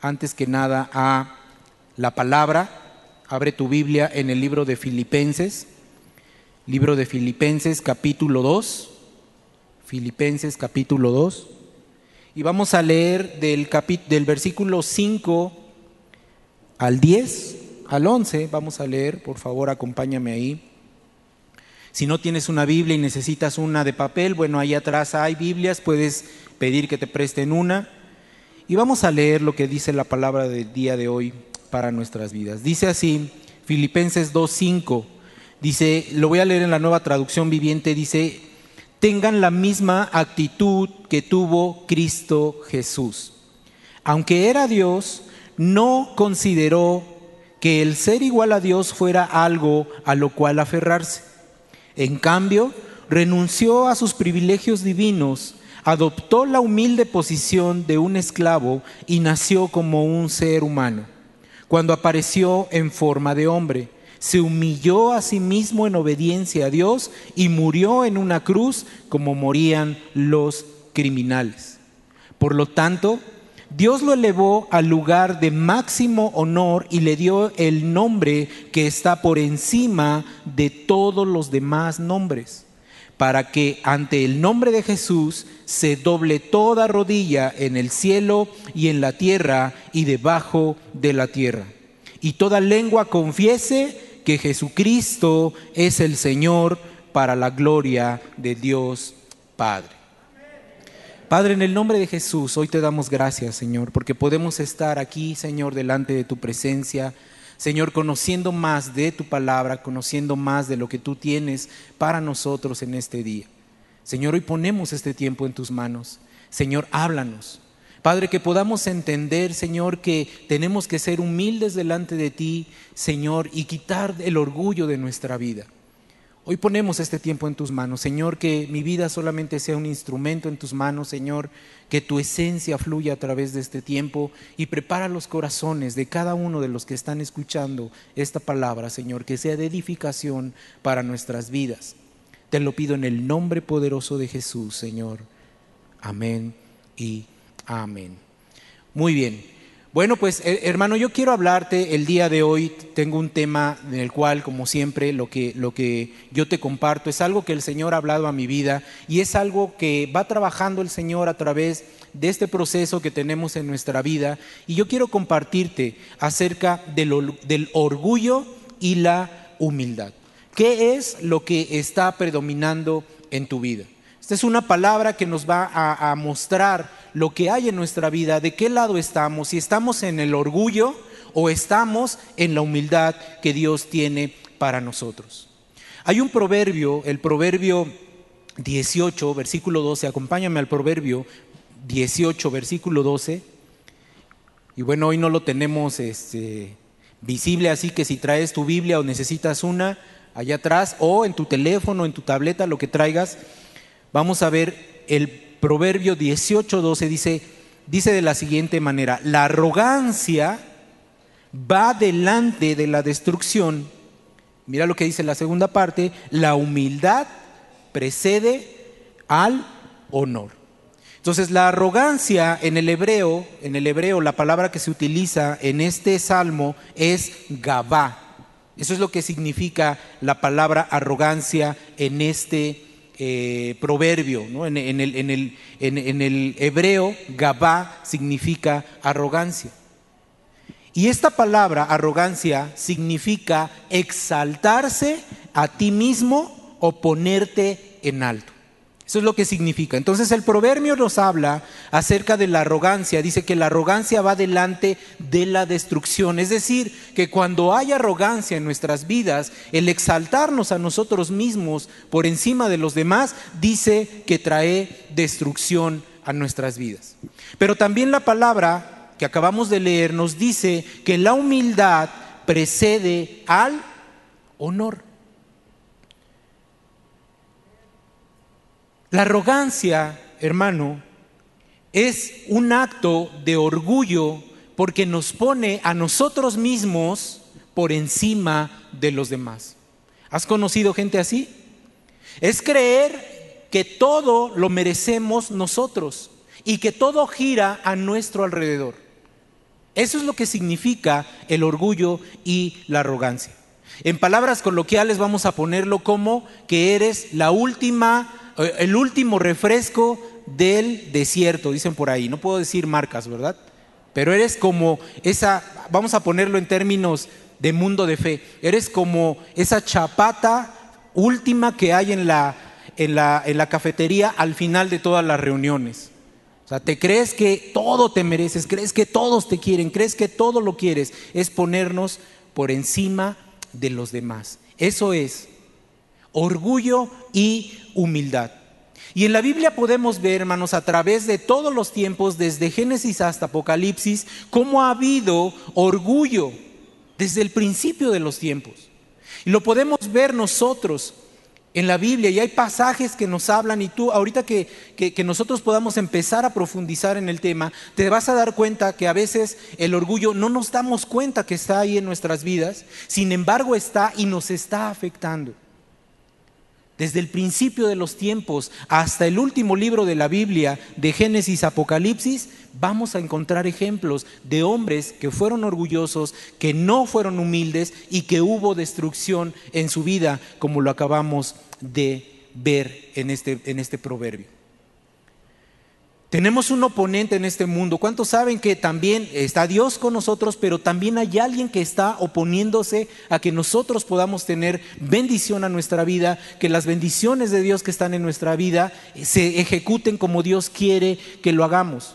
antes que nada a la palabra. Abre tu Biblia en el libro de Filipenses, libro de Filipenses capítulo 2, Filipenses capítulo 2, y vamos a leer del, del versículo 5 al 10, al 11, vamos a leer, por favor acompáñame ahí. Si no tienes una Biblia y necesitas una de papel, bueno, ahí atrás hay Biblias, puedes pedir que te presten una. Y vamos a leer lo que dice la palabra del día de hoy para nuestras vidas. Dice así, Filipenses 2.5, dice, lo voy a leer en la nueva traducción viviente, dice, tengan la misma actitud que tuvo Cristo Jesús. Aunque era Dios, no consideró que el ser igual a Dios fuera algo a lo cual aferrarse. En cambio, renunció a sus privilegios divinos, adoptó la humilde posición de un esclavo y nació como un ser humano. Cuando apareció en forma de hombre, se humilló a sí mismo en obediencia a Dios y murió en una cruz como morían los criminales. Por lo tanto, Dios lo elevó al lugar de máximo honor y le dio el nombre que está por encima de todos los demás nombres, para que ante el nombre de Jesús se doble toda rodilla en el cielo y en la tierra y debajo de la tierra. Y toda lengua confiese que Jesucristo es el Señor para la gloria de Dios Padre. Padre, en el nombre de Jesús, hoy te damos gracias, Señor, porque podemos estar aquí, Señor, delante de tu presencia. Señor, conociendo más de tu palabra, conociendo más de lo que tú tienes para nosotros en este día. Señor, hoy ponemos este tiempo en tus manos. Señor, háblanos. Padre, que podamos entender, Señor, que tenemos que ser humildes delante de ti, Señor, y quitar el orgullo de nuestra vida. Hoy ponemos este tiempo en tus manos, Señor, que mi vida solamente sea un instrumento en tus manos, Señor, que tu esencia fluya a través de este tiempo y prepara los corazones de cada uno de los que están escuchando esta palabra, Señor, que sea de edificación para nuestras vidas. Te lo pido en el nombre poderoso de Jesús, Señor. Amén y amén. Muy bien. Bueno, pues hermano, yo quiero hablarte el día de hoy. Tengo un tema en el cual, como siempre, lo que, lo que yo te comparto es algo que el Señor ha hablado a mi vida y es algo que va trabajando el Señor a través de este proceso que tenemos en nuestra vida. Y yo quiero compartirte acerca del, del orgullo y la humildad. ¿Qué es lo que está predominando en tu vida? Esta es una palabra que nos va a, mostrar lo que hay en nuestra vida, de qué lado estamos, si estamos en el orgullo o estamos en la humildad que Dios tiene para nosotros. Hay un proverbio, el proverbio 18, versículo 12, acompáñame al proverbio 18, versículo 12. Y bueno, hoy no lo tenemos este, visible, así que si traes tu Biblia o necesitas una, allá atrás, o en tu teléfono, en tu tableta, lo que traigas, vamos a ver el Proverbio 18, 12 dice, dice de la siguiente manera, la arrogancia va delante de la destrucción. Mira lo que dice la segunda parte, la humildad precede al honor. Entonces la arrogancia en el hebreo, en el hebreo la palabra que se utiliza en este salmo es gabá. Eso es lo que significa la palabra arrogancia en este eh, proverbio. En, el, en, el, en, el, hebreo, Gabá significa arrogancia. Y esta palabra, arrogancia, significa exaltarse a ti mismo o ponerte en alto. Eso es lo que significa. Entonces el proverbio nos habla acerca de la arrogancia. Dice que la arrogancia va delante de la destrucción. Es decir, que cuando hay arrogancia en nuestras vidas, el exaltarnos a nosotros mismos por encima de los demás, dice que trae destrucción a nuestras vidas. Pero también la palabra que acabamos de leer nos dice que la humildad precede al honor. La arrogancia, hermano, es un acto de orgullo porque nos pone a nosotros mismos por encima de los demás. ¿Has conocido gente así? Es creer que todo lo merecemos nosotros y que todo gira a nuestro alrededor. Eso es lo que significa el orgullo y la arrogancia. En palabras coloquiales vamos a ponerlo como que eres la última, el último refresco del desierto, dicen por ahí. No puedo decir marcas, ¿verdad? Pero eres como esa, vamos a ponerlo en términos de mundo de fe, eres como esa chapata última que hay en la, en la, en la cafetería al final de todas las reuniones. O sea, te crees que todo te mereces, crees que todos te quieren, crees que todo lo quieres. Es ponernos por encima de los demás. Eso es orgullo y humildad. Y en la Biblia podemos ver, hermanos, a través de todos los tiempos, desde Génesis hasta Apocalipsis, cómo ha habido orgullo desde el principio de los tiempos. Y lo podemos ver nosotros en la Biblia y hay pasajes que nos hablan y tú ahorita que, que, nosotros podamos empezar a profundizar en el tema, te vas a dar cuenta que a veces el orgullo no nos damos cuenta que está ahí en nuestras vidas, sin embargo está y nos está afectando. Desde el principio de los tiempos hasta el último libro de la Biblia, de Génesis Apocalipsis, vamos a encontrar ejemplos de hombres que fueron orgullosos, que no fueron humildes y que hubo destrucción en su vida, como lo acabamos de ver en este, en este proverbio. Tenemos un oponente en este mundo. ¿Cuántos saben que también está Dios con nosotros, pero también hay alguien que está oponiéndose a que nosotros podamos tener bendición a nuestra vida, que las bendiciones de Dios que están en nuestra vida se ejecuten como Dios quiere que lo hagamos?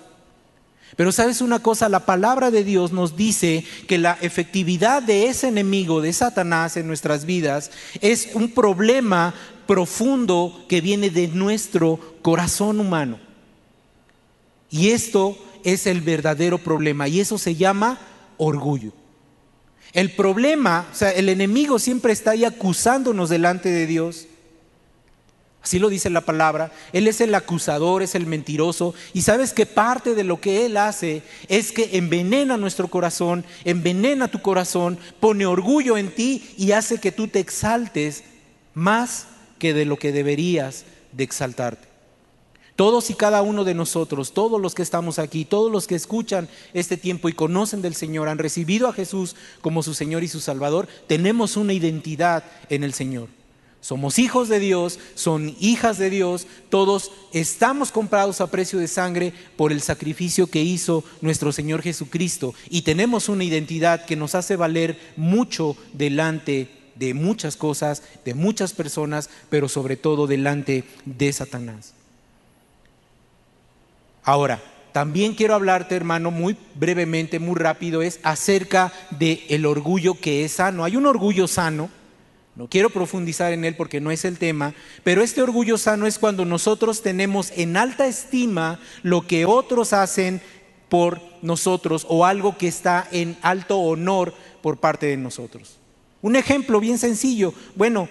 Pero sabes una cosa, la palabra de Dios nos dice que la efectividad de ese enemigo, de Satanás en nuestras vidas, es un problema profundo que viene de nuestro corazón humano. Y esto es el verdadero problema y eso se llama orgullo. El problema, o sea, el enemigo siempre está ahí acusándonos delante de Dios Así lo dice la palabra. Él es el acusador, es el mentiroso. Y sabes que parte de lo que Él hace es que envenena nuestro corazón, envenena tu corazón, pone orgullo en ti y hace que tú te exaltes más que de lo que deberías de exaltarte. Todos y cada uno de nosotros, todos los que estamos aquí, todos los que escuchan este tiempo y conocen del Señor, han recibido a Jesús como su Señor y su Salvador, tenemos una identidad en el Señor. Somos hijos de Dios, son hijas de Dios, todos estamos comprados a precio de sangre por el sacrificio que hizo nuestro Señor Jesucristo y tenemos una identidad que nos hace valer mucho delante de muchas cosas, de muchas personas, pero sobre todo delante de Satanás. Ahora, también quiero hablarte, hermano, muy brevemente, muy rápido, es acerca del el orgullo que es sano. Hay un orgullo sano no quiero profundizar en él porque no es el tema, pero este orgullo sano es cuando nosotros tenemos en alta estima lo que otros hacen por nosotros o algo que está en alto honor por parte de nosotros. Un ejemplo bien sencillo, bueno,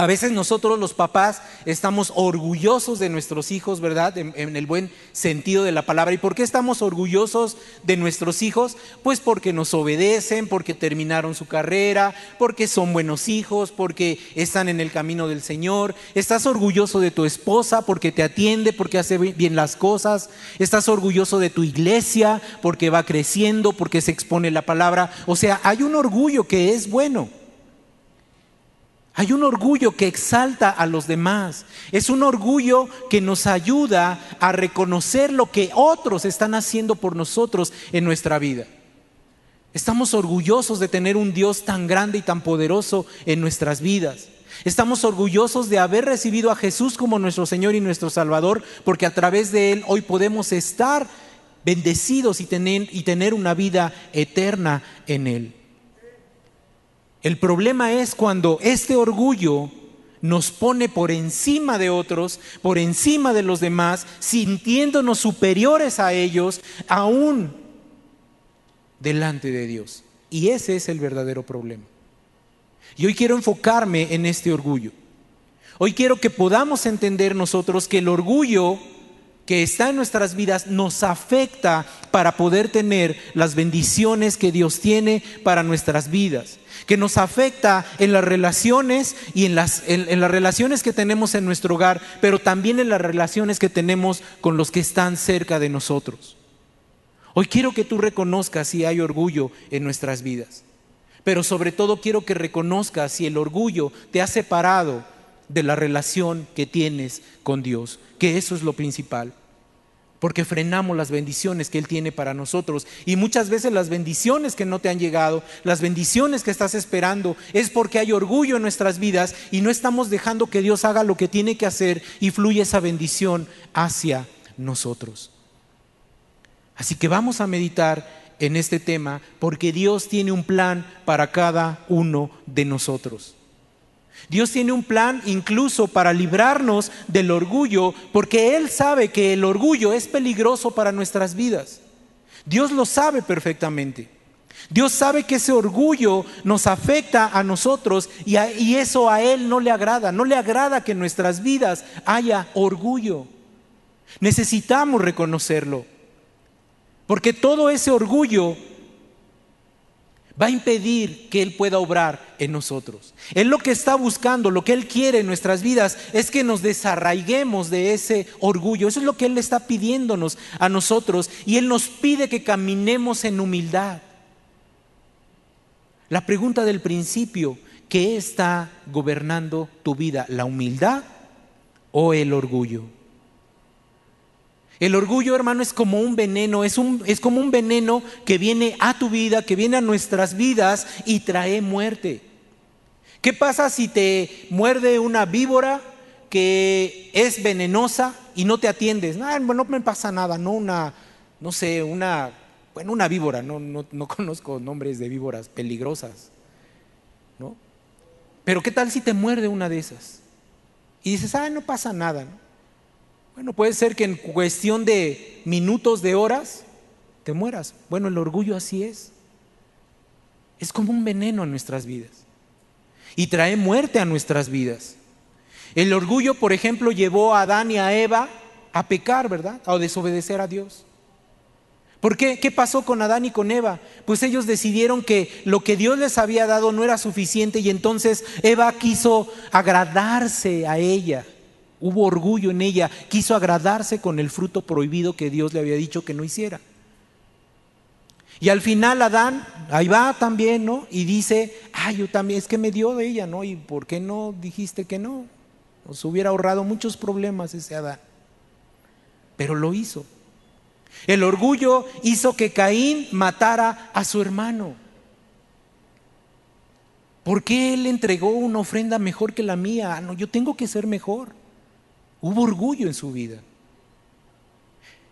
a veces nosotros los papás estamos orgullosos de nuestros hijos, ¿verdad? En, el buen sentido de la palabra. ¿Y por qué estamos orgullosos de nuestros hijos? Pues porque nos obedecen, porque terminaron su carrera, porque son buenos hijos, porque están en el camino del Señor. Estás orgulloso de tu esposa porque te atiende, porque hace bien las cosas. Estás orgulloso de tu iglesia porque va creciendo, porque se expone la palabra. O sea, hay un orgullo que es bueno. Hay un orgullo que exalta a los demás. Es un orgullo que nos ayuda a reconocer lo que otros están haciendo por nosotros en nuestra vida. Estamos orgullosos de tener un Dios tan grande y tan poderoso en nuestras vidas. Estamos orgullosos de haber recibido a Jesús como nuestro Señor y nuestro Salvador, porque a través de Él hoy podemos estar bendecidos y tener, y tener una vida eterna en Él. El problema es cuando este orgullo nos pone por encima de otros, por encima de los demás, sintiéndonos superiores a ellos, aún delante de Dios. Y ese es el verdadero problema. Y hoy quiero enfocarme en este orgullo. Hoy quiero que podamos entender nosotros que el orgullo que está en nuestras vidas nos afecta para poder tener las bendiciones que Dios tiene para nuestras vidas que nos afecta en las relaciones y en las, en, las relaciones que tenemos en nuestro hogar, pero también en las relaciones que tenemos con los que están cerca de nosotros. Hoy quiero que tú reconozcas si hay orgullo en nuestras vidas. Pero sobre todo quiero que reconozcas si el orgullo te ha separado de la relación que tienes con Dios, que eso es lo principal. Porque frenamos las bendiciones que Él tiene para nosotros. Y muchas veces las bendiciones que no te han llegado, las bendiciones que estás esperando, es porque hay orgullo en nuestras vidas y no estamos dejando que Dios haga lo que tiene que hacer y fluye esa bendición hacia nosotros. Así que vamos a meditar en este tema porque Dios tiene un plan para cada uno de nosotros. Dios tiene un plan incluso para librarnos del orgullo porque Él sabe que el orgullo es peligroso para nuestras vidas. Dios lo sabe perfectamente. Dios sabe que ese orgullo nos afecta a nosotros y, eso a Él no le agrada. No le agrada que en nuestras vidas haya orgullo. Necesitamos reconocerlo. Porque todo ese orgullo va a impedir que Él pueda obrar en nosotros. Él lo que está buscando, lo que Él quiere en nuestras vidas es que nos desarraiguemos de ese orgullo. Eso es lo que Él está pidiéndonos a nosotros y Él nos pide que caminemos en humildad. La pregunta del principio, ¿qué está gobernando tu vida? ¿La humildad o el orgullo? El orgullo, hermano, es como un veneno, es, un, es como un veneno que viene a tu vida, que viene a nuestras vidas y trae muerte. ¿Qué pasa si te muerde una víbora que es venenosa y no te atiendes? No, no me pasa nada, no una, no sé, una, bueno, una víbora, no, no, no conozco nombres de víboras peligrosas, ¿no? Pero ¿qué tal si te muerde una de esas? Y dices, ah, no pasa nada, ¿no? Bueno, puede ser que en cuestión de minutos, de horas, te mueras. Bueno, el orgullo así es. Es como un veneno en nuestras vidas. Y trae muerte a nuestras vidas. El orgullo, por ejemplo, llevó a Adán y a Eva a pecar, ¿verdad? A desobedecer a Dios. ¿Por qué? ¿Qué pasó con Adán y con Eva? Pues ellos decidieron que lo que Dios les había dado no era suficiente y entonces Eva quiso agradarse a ella. Hubo orgullo en ella, quiso agradarse con el fruto prohibido que Dios le había dicho que no hiciera. Y al final Adán, ahí va también, ¿no? Y dice, ay, yo también, es que me dio de ella, ¿no? ¿Y por qué no dijiste que no? Nos hubiera ahorrado muchos problemas ese Adán. Pero lo hizo. El orgullo hizo que Caín matara a su hermano. ¿Por qué él entregó una ofrenda mejor que la mía? Ah, no, yo tengo que ser mejor. Hubo orgullo en su vida.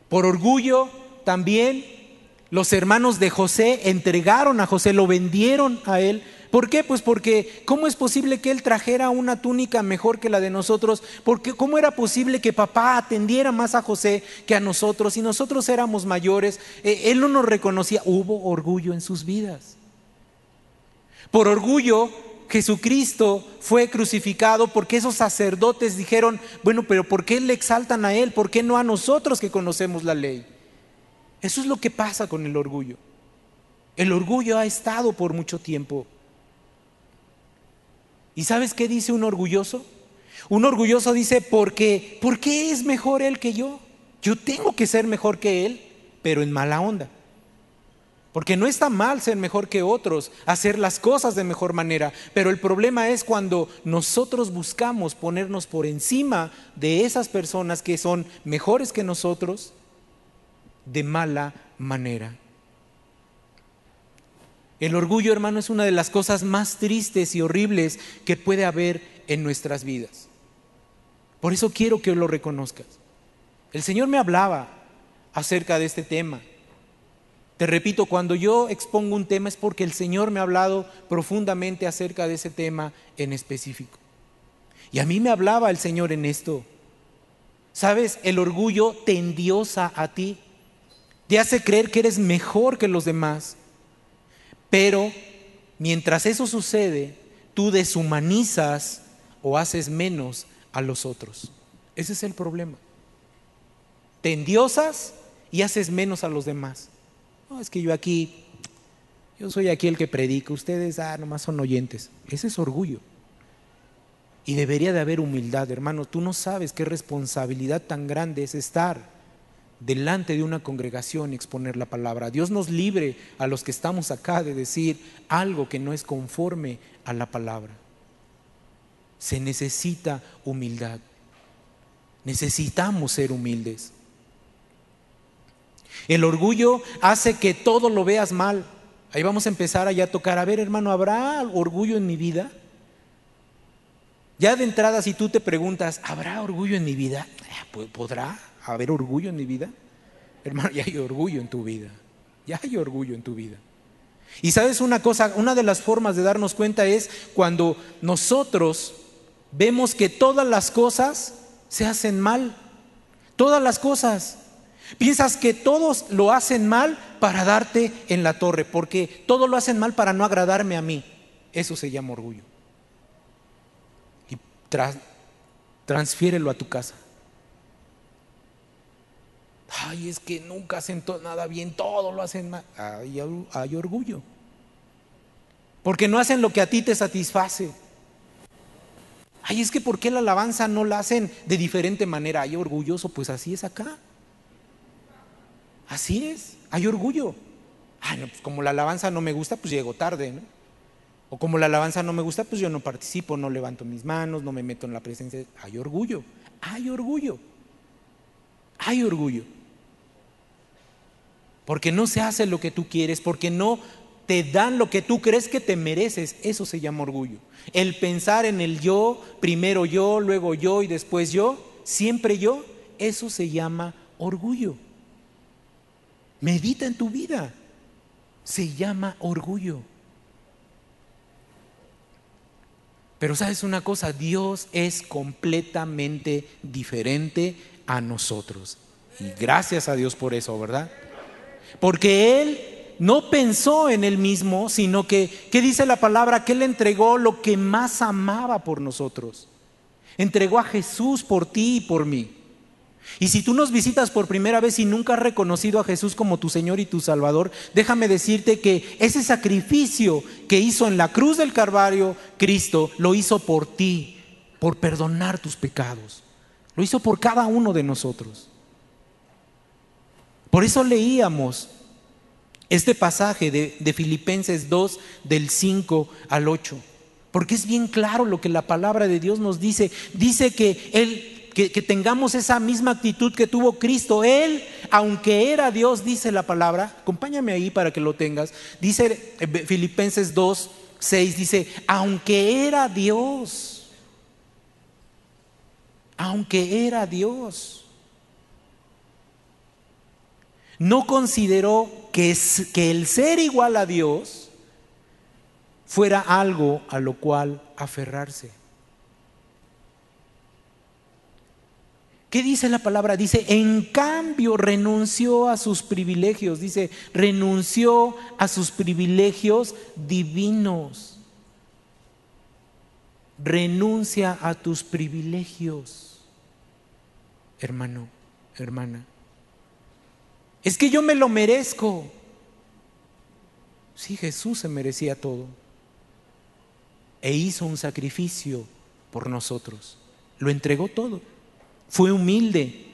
Por orgullo también los hermanos de José entregaron a José, lo vendieron a él. ¿Por qué? Pues porque ¿cómo es posible que él trajera una túnica mejor que la de nosotros? Porque ¿cómo era posible que papá atendiera más a José que a nosotros? Y nosotros éramos mayores, eh, él no nos reconocía. Hubo orgullo en sus vidas. Por orgullo Jesucristo fue crucificado porque esos sacerdotes dijeron, bueno, pero ¿por qué le exaltan a Él? ¿Por qué no a nosotros que conocemos la ley? Eso es lo que pasa con el orgullo. El orgullo ha estado por mucho tiempo. ¿Y sabes qué dice un orgulloso? Un orgulloso dice, porque, ¿por qué es mejor Él que yo? Yo tengo que ser mejor que Él, pero en mala onda. Porque no está mal ser mejor que otros, hacer las cosas de mejor manera, pero el problema es cuando nosotros buscamos ponernos por encima de esas personas que son mejores que nosotros de mala manera. El orgullo, hermano, es una de las cosas más tristes y horribles que puede haber en nuestras vidas. Por eso quiero que lo reconozcas. El Señor me hablaba acerca de este tema. Te repito, cuando yo expongo un tema es porque el Señor me ha hablado profundamente acerca de ese tema en específico. Y a mí me hablaba el Señor en esto. ¿Sabes? El orgullo te endiosa a ti. Te hace creer que eres mejor que los demás. Pero mientras eso sucede, tú deshumanizas o haces menos a los otros. Ese es el problema. Te endiosas y haces menos a los demás. No, es que yo aquí, yo soy aquí el que predica, ustedes, ah, nomás son oyentes. Ese es orgullo. Y debería de haber humildad, hermano. Tú no sabes qué responsabilidad tan grande es estar delante de una congregación y exponer la palabra. Dios nos libre a los que estamos acá de decir algo que no es conforme a la palabra. Se necesita humildad. Necesitamos ser humildes. El orgullo hace que todo lo veas mal. Ahí vamos a empezar a tocar. A ver, hermano, ¿habrá orgullo en mi vida? Ya de entrada, si tú te preguntas, ¿habrá orgullo en mi vida? Eh, ¿Podrá haber orgullo en mi vida? Hermano, ya hay orgullo en tu vida. Ya hay orgullo en tu vida. Y sabes una cosa, una de las formas de darnos cuenta es cuando nosotros vemos que todas las cosas se hacen mal. Todas las cosas. Piensas que todos lo hacen mal para darte en la torre, porque todos lo hacen mal para no agradarme a mí. Eso se llama orgullo. Y transfiérelo a tu casa. Ay, es que nunca hacen nada bien, todo lo hacen mal. Hay, hay orgullo. Porque no hacen lo que a ti te satisface. Ay, es que ¿por qué la alabanza no la hacen de diferente manera? Hay orgulloso, pues así es acá. Así es, hay orgullo. Ay, no, pues como la alabanza no me gusta, pues llego tarde, ¿no? O como la alabanza no me gusta, pues yo no participo, no levanto mis manos, no me meto en la presencia. Hay orgullo, hay orgullo, hay orgullo. Porque no se hace lo que tú quieres, porque no te dan lo que tú crees que te mereces. Eso se llama orgullo. El pensar en el yo, primero yo, luego yo y después yo, siempre yo, eso se llama orgullo. Medita en tu vida. Se llama orgullo. Pero sabes una cosa, Dios es completamente diferente a nosotros. Y gracias a Dios por eso, ¿verdad? Porque Él no pensó en Él mismo, sino que, ¿qué dice la palabra? Que Él entregó lo que más amaba por nosotros. Entregó a Jesús por ti y por mí. Y si tú nos visitas por primera vez y nunca has reconocido a Jesús como tu Señor y tu Salvador, déjame decirte que ese sacrificio que hizo en la cruz del Calvario Cristo, lo hizo por ti, por perdonar tus pecados. Lo hizo por cada uno de nosotros. Por eso leíamos este pasaje de, Filipenses 2 del 5 al 8, porque es bien claro lo que la palabra de Dios nos dice. Dice que Él que, tengamos esa misma actitud que tuvo Cristo. Él, aunque era Dios, dice la palabra, acompáñame ahí para que lo tengas, dice eh, Filipenses 2, 6, dice, aunque era Dios, aunque era Dios, no consideró que, que el ser igual a Dios fuera algo a lo cual aferrarse. ¿Qué dice la palabra? Dice, en cambio renunció a sus privilegios, dice, renunció a sus privilegios divinos. Renuncia a tus privilegios, hermano, hermana. Es que yo me lo merezco. Sí, Jesús se merecía todo. E hizo un sacrificio por nosotros. Lo entregó todo fue humilde.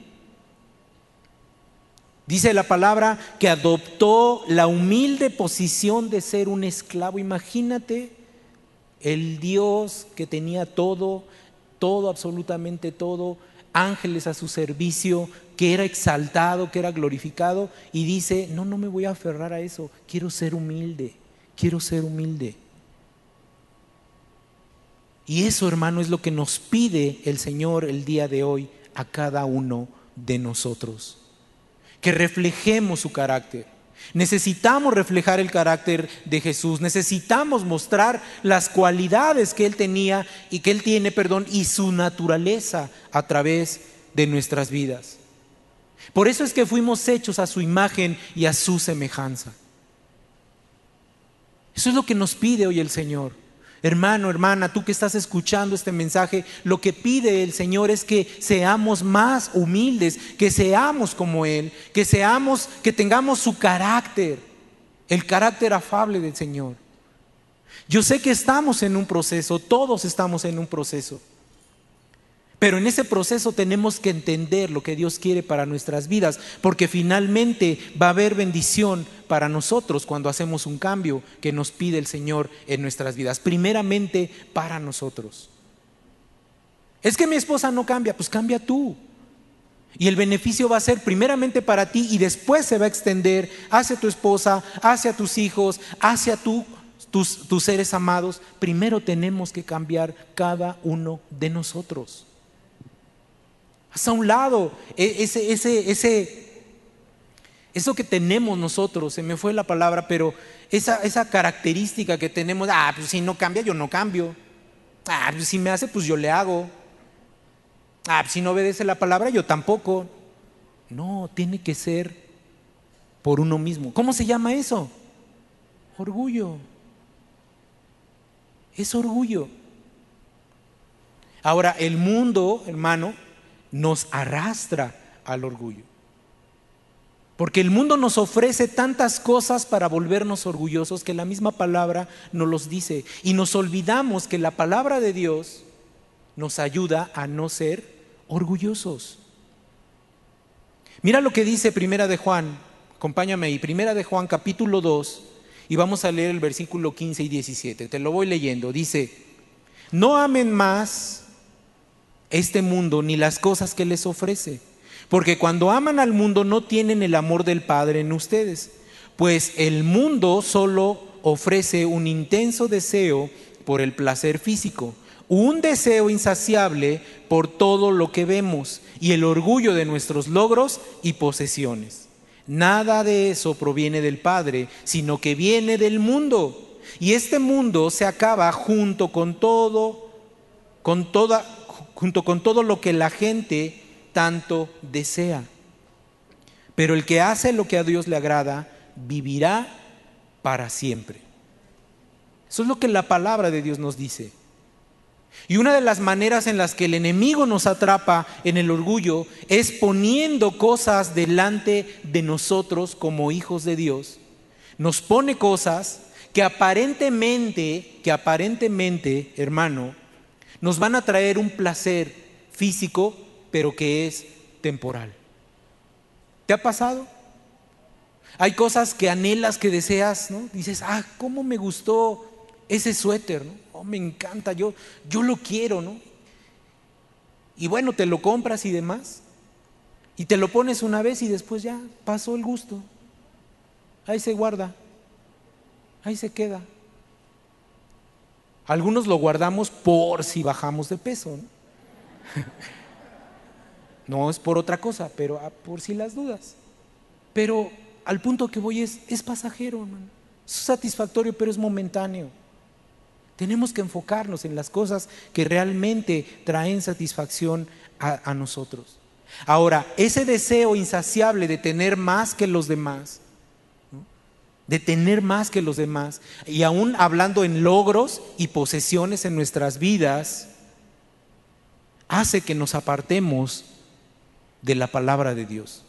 Dice la palabra que adoptó la humilde posición de ser un esclavo. Imagínate el Dios que tenía todo, todo, absolutamente todo, ángeles a su servicio, que era exaltado, que era glorificado, y dice, no, no me voy a aferrar a eso, quiero ser humilde, quiero ser humilde. Y eso, hermano, es lo que nos pide el Señor el día de hoy a cada uno de nosotros. Que reflejemos su carácter. Necesitamos reflejar el carácter de Jesús, necesitamos mostrar las cualidades que Él tenía y que Él tiene, perdón, y su naturaleza a través de nuestras vidas. Por eso es que fuimos hechos a su imagen y a su semejanza. Eso es lo que nos pide hoy el Señor. Hermano, hermana, tú que estás escuchando este mensaje, lo que pide el Señor es que seamos más humildes, que seamos como Él, que seamos, que tengamos su carácter, el carácter afable del Señor. Yo sé que estamos en un proceso, todos estamos en un proceso. Pero en ese proceso tenemos que entender lo que Dios quiere para nuestras vidas, porque finalmente va a haber bendición para nosotros cuando hacemos un cambio que nos pide el Señor en nuestras vidas, primeramente para nosotros. Es que mi esposa no cambia, pues cambia tú. Y el beneficio va a ser primeramente para ti y después se va a extender hacia tu esposa, hacia tus hijos, hacia tus, seres amados. Primero tenemos que cambiar cada uno de nosotros. Haz a un lado e, ese, ese, ese, eso que tenemos nosotros, se me fue la palabra, pero esa, esa característica que tenemos, ah, pues si no cambia, yo no cambio. Ah, pues si me hace, pues yo le hago. Ah, pues si no obedece la palabra, yo tampoco. No, tiene que ser por uno mismo. ¿Cómo se llama eso? Orgullo. Es orgullo. Ahora, el mundo, hermano, nos arrastra al orgullo. Porque el mundo nos ofrece tantas cosas para volvernos orgullosos que la misma palabra nos los dice. Y nos olvidamos que la palabra de Dios nos ayuda a no ser orgullosos. Mira lo que dice Primera de Juan, acompáñame ahí, Primera de Juan capítulo 2, y vamos a leer el versículo 15 y 17. Te lo voy leyendo. Dice, no amen más este mundo ni las cosas que les ofrece. Porque cuando aman al mundo no tienen el amor del Padre en ustedes, pues el mundo solo ofrece un intenso deseo por el placer físico, un deseo insaciable por todo lo que vemos y el orgullo de nuestros logros y posesiones. Nada de eso proviene del Padre, sino que viene del mundo. Y este mundo se acaba junto con todo, con toda, junto con todo lo que la gente tanto desea. Pero el que hace lo que a Dios le agrada, vivirá para siempre. Eso es lo que la palabra de Dios nos dice. Y una de las maneras en las que el enemigo nos atrapa en el orgullo es poniendo cosas delante de nosotros como hijos de Dios. Nos pone cosas que aparentemente, que aparentemente, hermano, nos van a traer un placer físico, pero que es temporal. ¿Te ha pasado? Hay cosas que anhelas, que deseas, ¿no? Dices, ah, ¿cómo me gustó ese suéter? ¿no? Oh, me encanta, yo, yo lo quiero, ¿no? Y bueno, te lo compras y demás. Y te lo pones una vez y después ya pasó el gusto. Ahí se guarda. Ahí se queda. Algunos lo guardamos por si bajamos de peso. ¿no? es por otra cosa, pero ah, por si las dudas. Pero al punto que voy es, es pasajero, Es satisfactorio, pero es momentáneo. Tenemos que enfocarnos en las cosas que realmente traen satisfacción a nosotros. Ahora, ese deseo insaciable de tener más que los demás, de tener más que los demás. Y aún hablando en logros y posesiones en nuestras vidas, hace que nos apartemos de la palabra de Dios.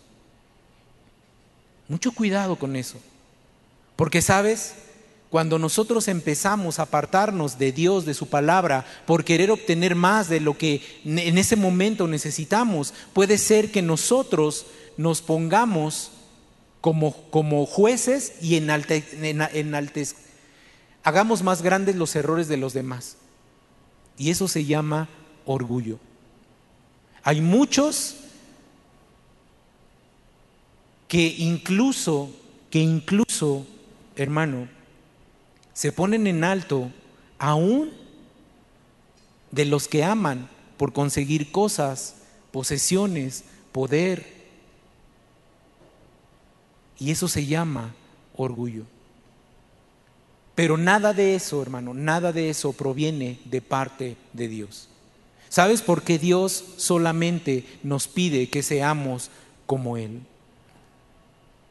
Mucho cuidado con eso. Porque sabes, cuando nosotros empezamos a apartarnos de Dios, de su palabra, por querer obtener más de lo que en ese momento necesitamos, puede ser que nosotros nos pongamos como, jueces y en en hagamos más grandes los errores de los demás. Y eso se llama orgullo. Hay muchos que incluso, que incluso, hermano, se ponen en alto aún de los que aman por conseguir cosas, posesiones, poder, y eso se llama orgullo. Pero nada de eso, hermano, nada de eso proviene de parte de Dios. ¿Sabes por qué Dios solamente nos pide que seamos como Él?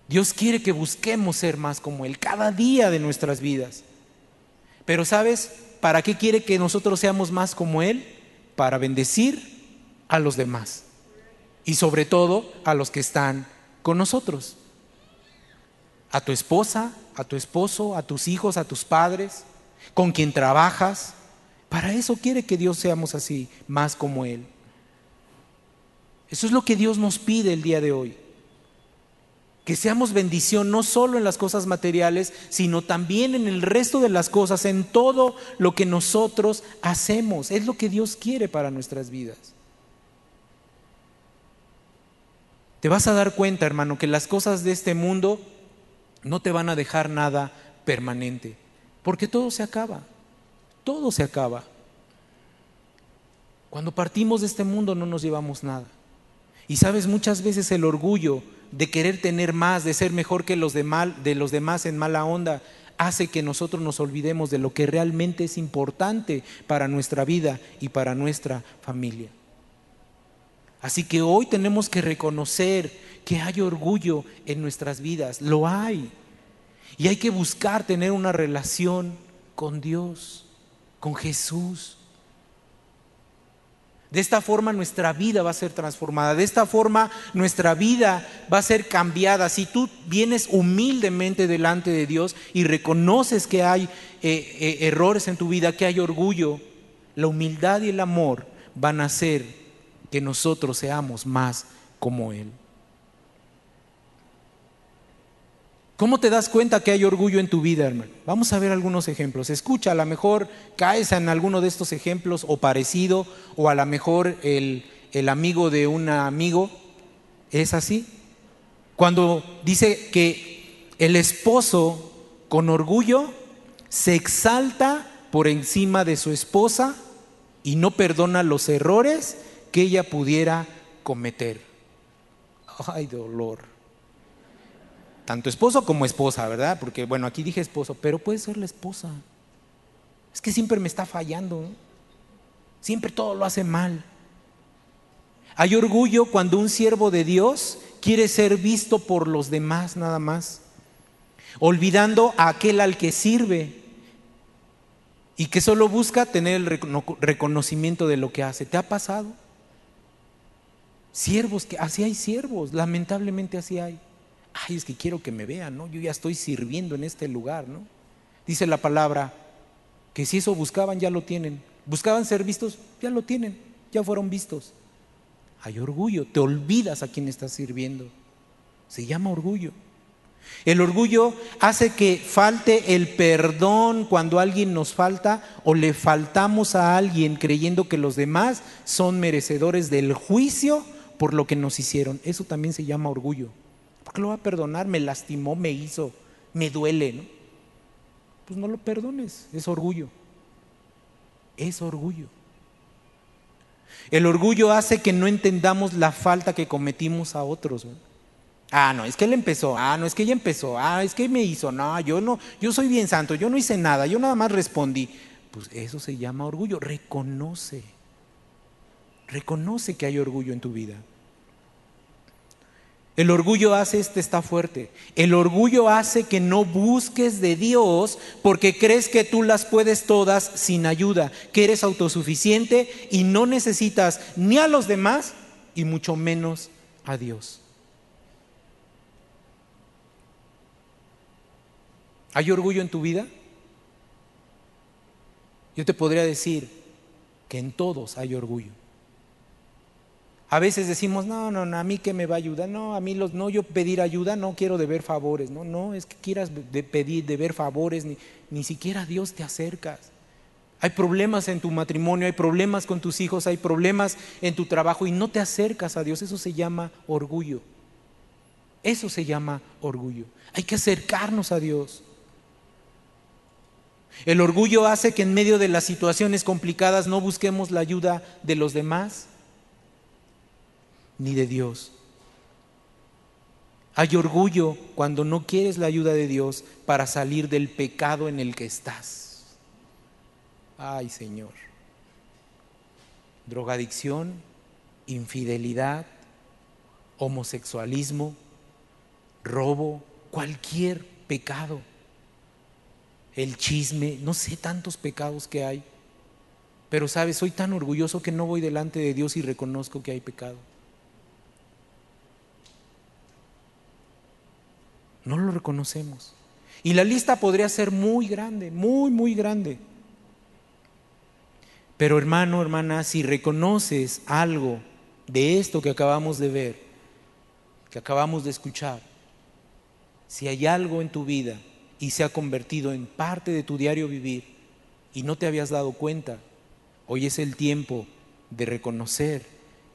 Dios quiere que busquemos ser más como Él cada día de nuestras vidas. Pero ¿sabes para qué quiere que nosotros seamos más como Él? Para bendecir a los demás. Y sobre todo a los que están con nosotros a tu esposa, a tu esposo, a tus hijos, a tus padres, con quien trabajas. Para eso quiere que Dios seamos así, más como Él. Eso es lo que Dios nos pide el día de hoy. Que seamos bendición no solo en las cosas materiales, sino también en el resto de las cosas, en todo lo que nosotros hacemos. Es lo que Dios quiere para nuestras vidas. Te vas a dar cuenta, hermano, que las cosas de este mundo no te van a dejar nada permanente, porque todo se acaba, todo se acaba. Cuando partimos de este mundo no nos llevamos nada. Y sabes, muchas veces el orgullo de querer tener más, de ser mejor que los de, mal, de los demás en mala onda, hace que nosotros nos olvidemos de lo que realmente es importante para nuestra vida y para nuestra familia. Así que hoy tenemos que reconocer que hay orgullo en nuestras vidas, lo hay. Y hay que buscar tener una relación con Dios, con Jesús. De esta forma nuestra vida va a ser transformada, de esta forma nuestra vida va a ser cambiada. Si tú vienes humildemente delante de Dios y reconoces que hay eh, eh, errores en tu vida, que hay orgullo, la humildad y el amor van a hacer que nosotros seamos más como Él. ¿Cómo te das cuenta que hay orgullo en tu vida, hermano? Vamos a ver algunos ejemplos. Escucha, a lo mejor caes en alguno de estos ejemplos o parecido, o a lo mejor el, el amigo de un amigo es así. Cuando dice que el esposo con orgullo se exalta por encima de su esposa y no perdona los errores que ella pudiera cometer. Ay, dolor tanto esposo como esposa, ¿verdad? Porque bueno, aquí dije esposo, pero puede ser la esposa. Es que siempre me está fallando. Siempre todo lo hace mal. Hay orgullo cuando un siervo de Dios quiere ser visto por los demás nada más, olvidando a aquel al que sirve y que solo busca tener el reconocimiento de lo que hace. ¿Te ha pasado? Siervos, que así hay siervos, lamentablemente así hay ay, es que quiero que me vean, ¿no? Yo ya estoy sirviendo en este lugar, ¿no? Dice la palabra que si eso buscaban, ya lo tienen. Buscaban ser vistos, ya lo tienen, ya fueron vistos. Hay orgullo, te olvidas a quien estás sirviendo. Se llama orgullo. El orgullo hace que falte el perdón cuando alguien nos falta o le faltamos a alguien creyendo que los demás son merecedores del juicio por lo que nos hicieron. Eso también se llama orgullo. ¿Por qué lo va a perdonar? Me lastimó, me hizo, me duele, ¿no? Pues no lo perdones, es orgullo. Es orgullo. El orgullo hace que no entendamos la falta que cometimos a otros. Ah, no, es que él empezó. Ah, no, es que ella empezó. Ah, es que me hizo. No, yo no, yo soy bien santo, yo no hice nada, yo nada más respondí. Pues eso se llama orgullo. Reconoce. Reconoce que hay orgullo en tu vida. El orgullo hace este está fuerte. El orgullo hace que no busques de Dios porque crees que tú las puedes todas sin ayuda, que eres autosuficiente y no necesitas ni a los demás y mucho menos a Dios. ¿Hay orgullo en tu vida? Yo te podría decir que en todos hay orgullo. A veces decimos, no, no, no, a mí que me va a ayudar, no, a mí los, no, yo pedir ayuda, no quiero deber favores, no, no, es que quieras de pedir, deber favores, ni, ni siquiera a Dios te acercas. Hay problemas en tu matrimonio, hay problemas con tus hijos, hay problemas en tu trabajo y no te acercas a Dios, eso se llama orgullo. Eso se llama orgullo. Hay que acercarnos a Dios. El orgullo hace que en medio de las situaciones complicadas no busquemos la ayuda de los demás ni de Dios. Hay orgullo cuando no quieres la ayuda de Dios para salir del pecado en el que estás. Ay Señor. Drogadicción, infidelidad, homosexualismo, robo, cualquier pecado. El chisme, no sé tantos pecados que hay. Pero sabes, soy tan orgulloso que no voy delante de Dios y reconozco que hay pecado. No lo reconocemos. Y la lista podría ser muy grande, muy, muy grande. Pero hermano, hermana, si reconoces algo de esto que acabamos de ver, que acabamos de escuchar, si hay algo en tu vida y se ha convertido en parte de tu diario vivir y no te habías dado cuenta, hoy es el tiempo de reconocer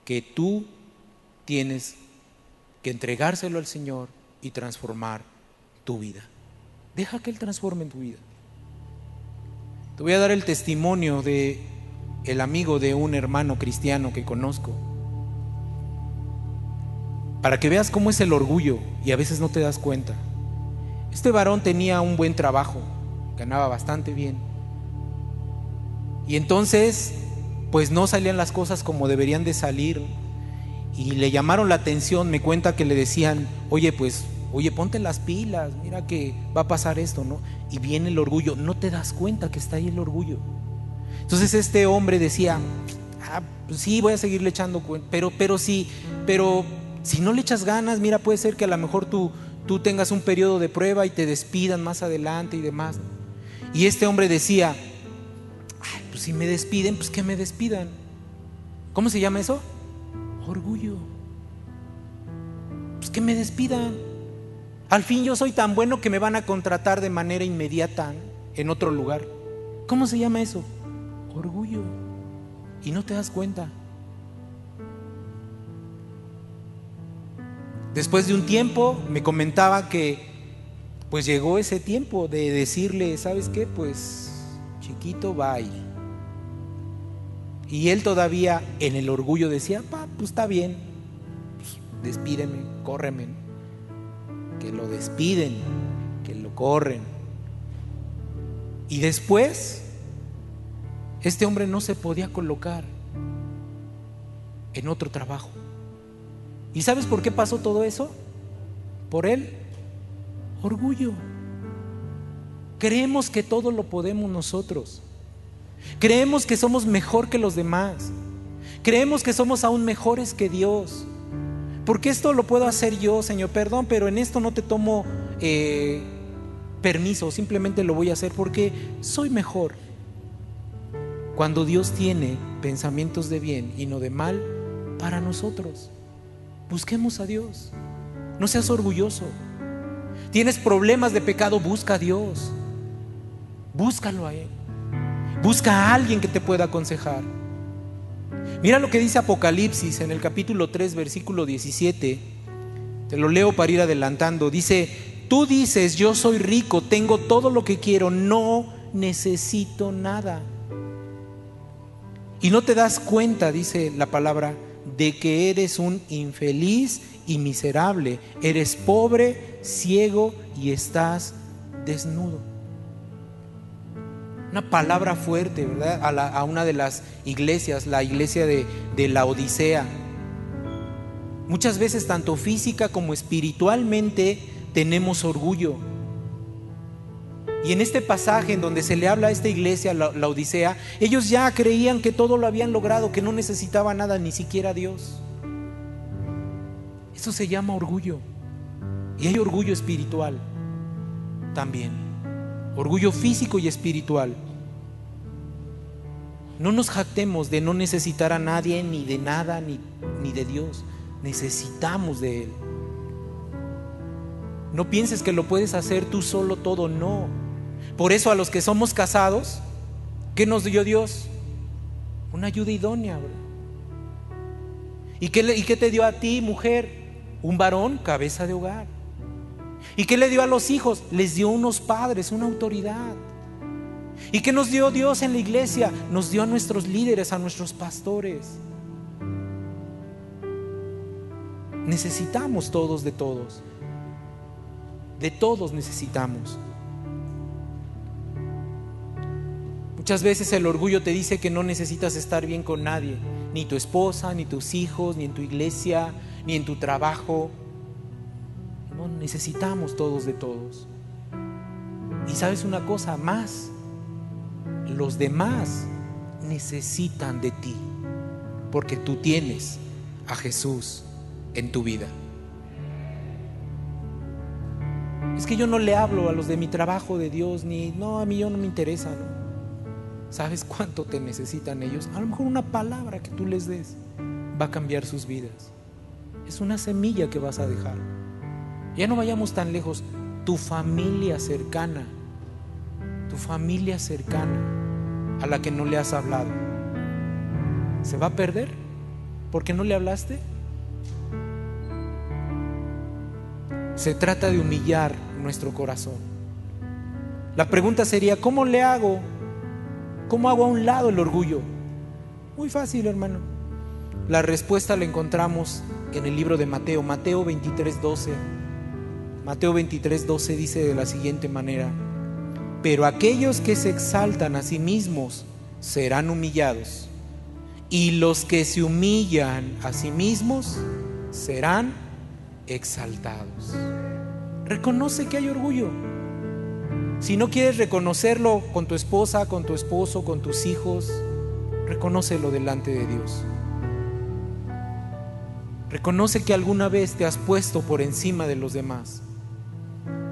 que tú tienes que entregárselo al Señor y transformar tu vida. Deja que Él transforme tu vida. Te voy a dar el testimonio de el amigo de un hermano cristiano que conozco. Para que veas cómo es el orgullo y a veces no te das cuenta. Este varón tenía un buen trabajo, ganaba bastante bien. Y entonces, pues no salían las cosas como deberían de salir. Y le llamaron la atención, me cuenta que le decían, oye, pues, oye, ponte las pilas, mira que va a pasar esto, ¿no? Y viene el orgullo, no te das cuenta que está ahí el orgullo. Entonces este hombre decía, ah, pues sí, voy a seguirle echando pero, pero sí, pero si no le echas ganas, mira, puede ser que a lo mejor tú tú tengas un periodo de prueba y te despidan más adelante y demás. Y este hombre decía, pues si me despiden, pues que me despidan. ¿Cómo se llama eso? Orgullo. Pues que me despidan. Al fin yo soy tan bueno que me van a contratar de manera inmediata en otro lugar. ¿Cómo se llama eso? Orgullo. Y no te das cuenta. Después de un tiempo me comentaba que pues llegó ese tiempo de decirle, ¿sabes qué? Pues chiquito, bye. Y él todavía en el orgullo decía, pues está bien, pues, despídeme, córreme. Que lo despiden, que lo corren. Y después, este hombre no se podía colocar en otro trabajo. ¿Y sabes por qué pasó todo eso? Por él, orgullo. Creemos que todo lo podemos nosotros. Creemos que somos mejor que los demás. Creemos que somos aún mejores que Dios. Porque esto lo puedo hacer yo, Señor, perdón, pero en esto no te tomo eh, permiso, simplemente lo voy a hacer porque soy mejor. Cuando Dios tiene pensamientos de bien y no de mal para nosotros. Busquemos a Dios. No seas orgulloso. Tienes problemas de pecado, busca a Dios. Búscalo a Él. Busca a alguien que te pueda aconsejar. Mira lo que dice Apocalipsis en el capítulo 3, versículo 17. Te lo leo para ir adelantando. Dice, tú dices, yo soy rico, tengo todo lo que quiero, no necesito nada. Y no te das cuenta, dice la palabra, de que eres un infeliz y miserable, eres pobre, ciego y estás desnudo. Una palabra fuerte, ¿verdad? A, una de las iglesias, la iglesia de, de la Odisea. Muchas veces, tanto física como espiritualmente, tenemos orgullo y en este pasaje en donde se le habla a esta iglesia, la, Odisea, ellos ya creían que todo lo habían logrado, que no necesitaba nada, ni siquiera Dios. Eso se llama orgullo. Y hay orgullo espiritual también. Orgullo físico y espiritual. No nos jactemos de no necesitar a nadie, ni de nada, ni, ni de Dios. Necesitamos de Él. No pienses que lo puedes hacer tú solo todo, no. Por eso a los que somos casados, ¿qué nos dio Dios? Una ayuda idónea. ¿Y qué, ¿Y qué te dio a ti, mujer? Un varón, cabeza de hogar. ¿Y qué le dio a los hijos? Les dio unos padres, una autoridad. ¿Y qué nos dio Dios en la iglesia? Nos dio a nuestros líderes, a nuestros pastores. Necesitamos todos de todos. De todos necesitamos. Muchas veces el orgullo te dice que no necesitas estar bien con nadie, ni tu esposa, ni tus hijos, ni en tu iglesia, ni en tu trabajo. Necesitamos todos de todos. Y sabes una cosa más, los demás necesitan de ti, porque tú tienes a Jesús en tu vida. Es que yo no le hablo a los de mi trabajo de Dios, ni, no, a mí yo no me interesa. ¿Sabes cuánto te necesitan ellos? A lo mejor una palabra que tú les des va a cambiar sus vidas. Es una semilla que vas a dejar. Ya no vayamos tan lejos. Tu familia cercana, tu familia cercana a la que no le has hablado, ¿se va a perder porque no le hablaste? Se trata de humillar nuestro corazón. La pregunta sería, ¿cómo le hago? ¿Cómo hago a un lado el orgullo? Muy fácil, hermano. La respuesta la encontramos en el libro de Mateo, Mateo 23, 12. Mateo 23, 12 dice de la siguiente manera, pero aquellos que se exaltan a sí mismos serán humillados, y los que se humillan a sí mismos serán exaltados. Reconoce que hay orgullo. Si no quieres reconocerlo con tu esposa, con tu esposo, con tus hijos, reconócelo delante de Dios. Reconoce que alguna vez te has puesto por encima de los demás,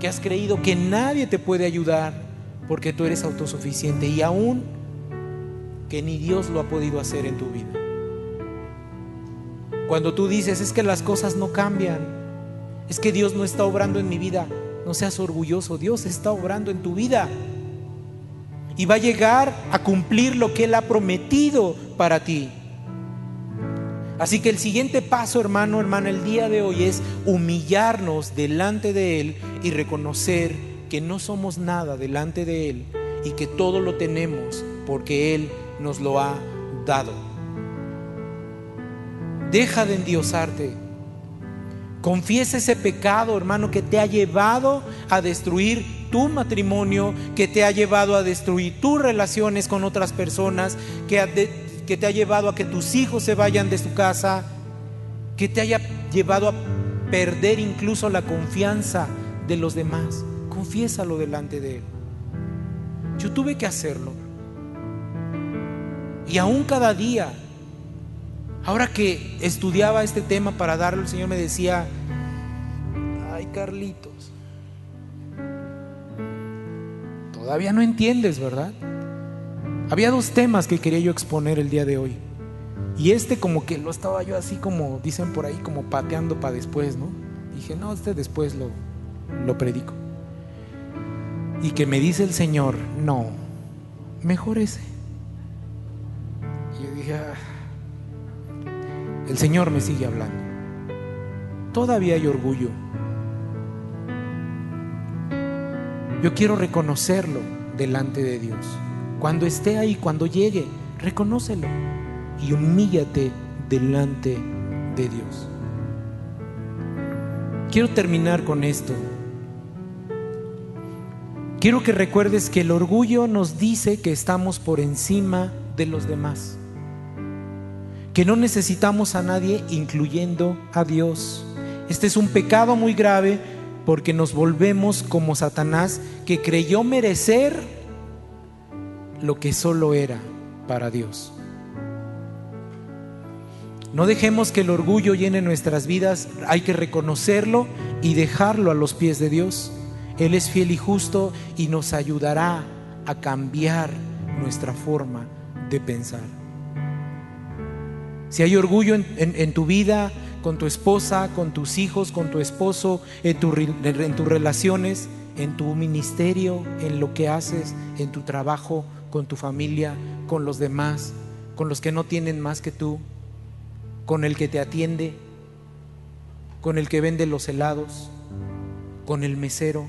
que has creído que nadie te puede ayudar porque tú eres autosuficiente y aún que ni Dios lo ha podido hacer en tu vida. Cuando tú dices es que las cosas no cambian, es que Dios no está obrando en mi vida, no seas orgulloso, Dios está obrando en tu vida y va a llegar a cumplir lo que Él ha prometido para ti. Así que el siguiente paso, hermano, hermana, el día de hoy es humillarnos delante de Él y reconocer que no somos nada delante de Él y que todo lo tenemos porque Él nos lo ha dado. Deja de endiosarte. Confiesa ese pecado, hermano, que te ha llevado a destruir tu matrimonio, que te ha llevado a destruir tus relaciones con otras personas, que que te ha llevado a que tus hijos se vayan de su casa, que te haya llevado a perder incluso la confianza de los demás. Confiésalo delante de Él. Yo tuve que hacerlo. Y aún cada día, ahora que estudiaba este tema para darlo, el Señor me decía, ay Carlitos, todavía no entiendes, ¿verdad? Había dos temas que quería yo exponer el día de hoy. Y este como que lo estaba yo así como dicen por ahí, como pateando para después, ¿no? Dije, no, este después lo, lo predico. Y que me dice el Señor, no, mejor ese. Y yo dije, ah, el Señor me sigue hablando. Todavía hay orgullo. Yo quiero reconocerlo delante de Dios. Cuando esté ahí, cuando llegue, reconócelo y humíllate delante de Dios. Quiero terminar con esto. Quiero que recuerdes que el orgullo nos dice que estamos por encima de los demás, que no necesitamos a nadie incluyendo a Dios. Este es un pecado muy grave porque nos volvemos como Satanás que creyó merecer lo que solo era para Dios. No dejemos que el orgullo llene nuestras vidas, hay que reconocerlo y dejarlo a los pies de Dios. Él es fiel y justo y nos ayudará a cambiar nuestra forma de pensar. Si hay orgullo en, tu vida, con tu esposa, con tus hijos, con tu esposo, en, tus relaciones, en tu ministerio, en lo que haces, en tu trabajo, con tu familia, con los demás, con los que no tienen más que tú, con el que te atiende, con el que vende los helados, con el mesero,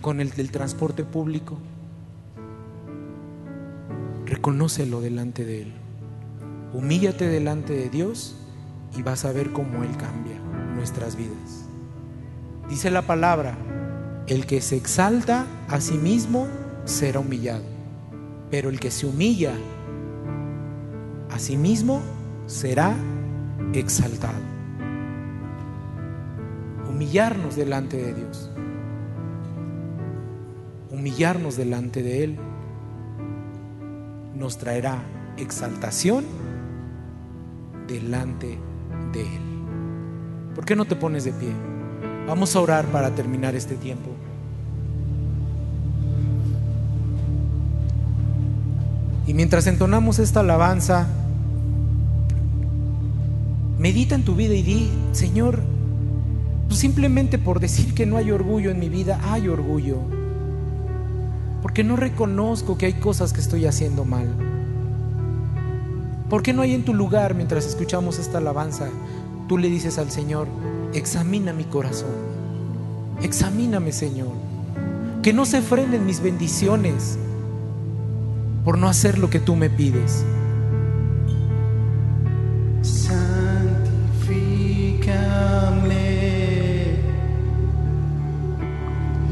con el del transporte público. Reconócelo delante de Él. Humíllate delante de Dios y vas a ver cómo Él cambia nuestras vidas. Dice la palabra, el que se exalta a sí mismo será humillado. Pero el que se humilla a sí mismo será exaltado. Humillarnos delante de Dios. Humillarnos delante de Él nos traerá exaltación delante de Él. ¿Por qué no te pones de pie? Vamos a orar para terminar este tiempo. Y mientras entonamos esta alabanza, Medita en tu vida y di, Señor, pues simplemente por decir que no hay orgullo en mi vida, hay orgullo. Porque no reconozco que hay cosas que estoy haciendo mal. ¿Por qué no hay en tu lugar mientras escuchamos esta alabanza? Tú le dices al Señor, examina mi corazón, examíname Señor, que no se frenen mis bendiciones por no hacer lo que tú me pides. Santifícame,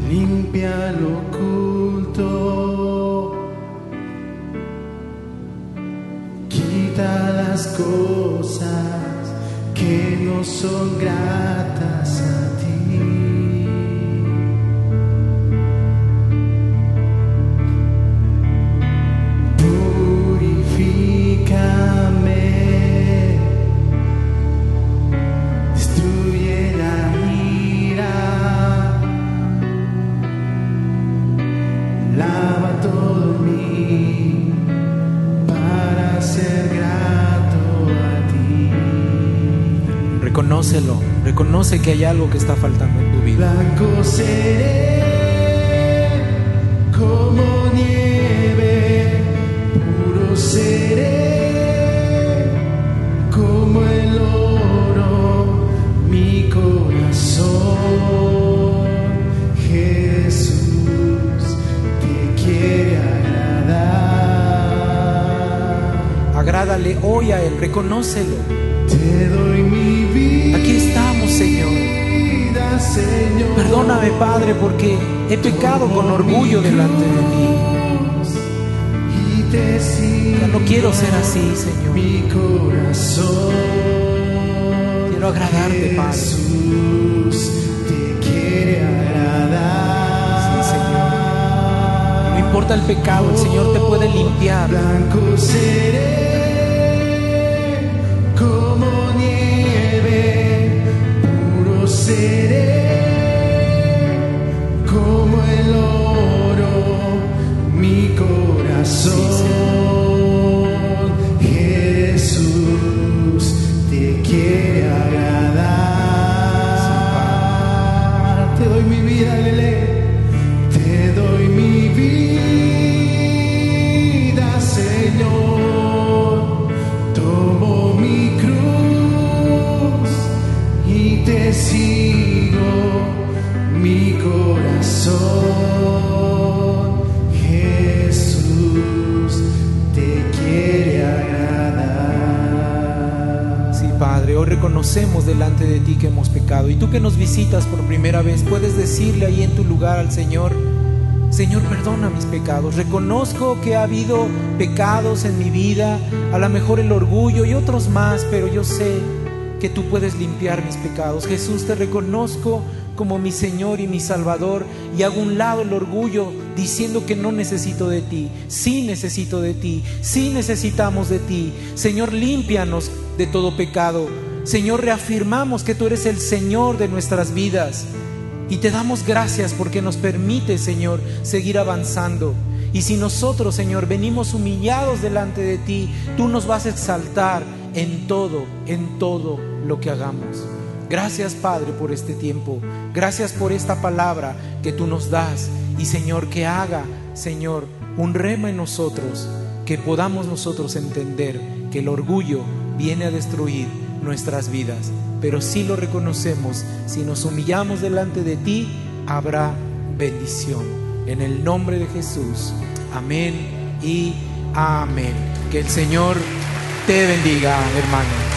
limpia lo oculto, quita las cosas que no son gratas reconoce que hay algo que está faltando en tu vida. Blanco seré como nieve, puro seré como el oro, mi corazón. Jesús te quiere agradar. Agrádale hoy a Él, reconócelo. Te doy mi Señor. Perdóname, Padre, porque he pecado con orgullo delante de ti. Ya no quiero ser así, Señor. Quiero agradarte, Padre. Jesús te quiere agradar. Sí, Señor. No importa el pecado, el Señor te puede limpiar. Blanco seré seré como el oro, mi corazón. Jesús te quiere agradar. Te doy mi vida, te sigo, mi corazón. Jesús te quiere agradar. Sí, Padre, hoy reconocemos delante de ti que hemos pecado. Y tú que nos visitas por primera vez, puedes decirle ahí en tu lugar al Señor, Señor, perdona mis pecados. Reconozco que ha habido pecados en mi vida, a lo mejor el orgullo y otros más, pero yo sé que tú puedes limpiar mis pecados. Jesús, te reconozco como mi Señor y mi Salvador y hago un lado el orgullo diciendo que no necesito de ti. Sí necesito de ti, sí necesitamos de ti. Señor, límpianos de todo pecado. Señor, reafirmamos que tú eres el Señor de nuestras vidas. Y te damos gracias porque nos permite, Señor, seguir avanzando. Y si nosotros, Señor, venimos humillados delante de ti, tú nos vas a exaltar en todo, en todo lo que hagamos. Gracias, Padre, por este tiempo. Gracias por esta palabra que tú nos das. Y, Señor, que haga, Señor, un rema en nosotros, que podamos nosotros entender que el orgullo viene a destruir nuestras vidas. Pero si lo reconocemos, si nos humillamos delante de ti, habrá bendición. En el nombre de Jesús. Amén y amén. Que el Señor te bendiga, hermano.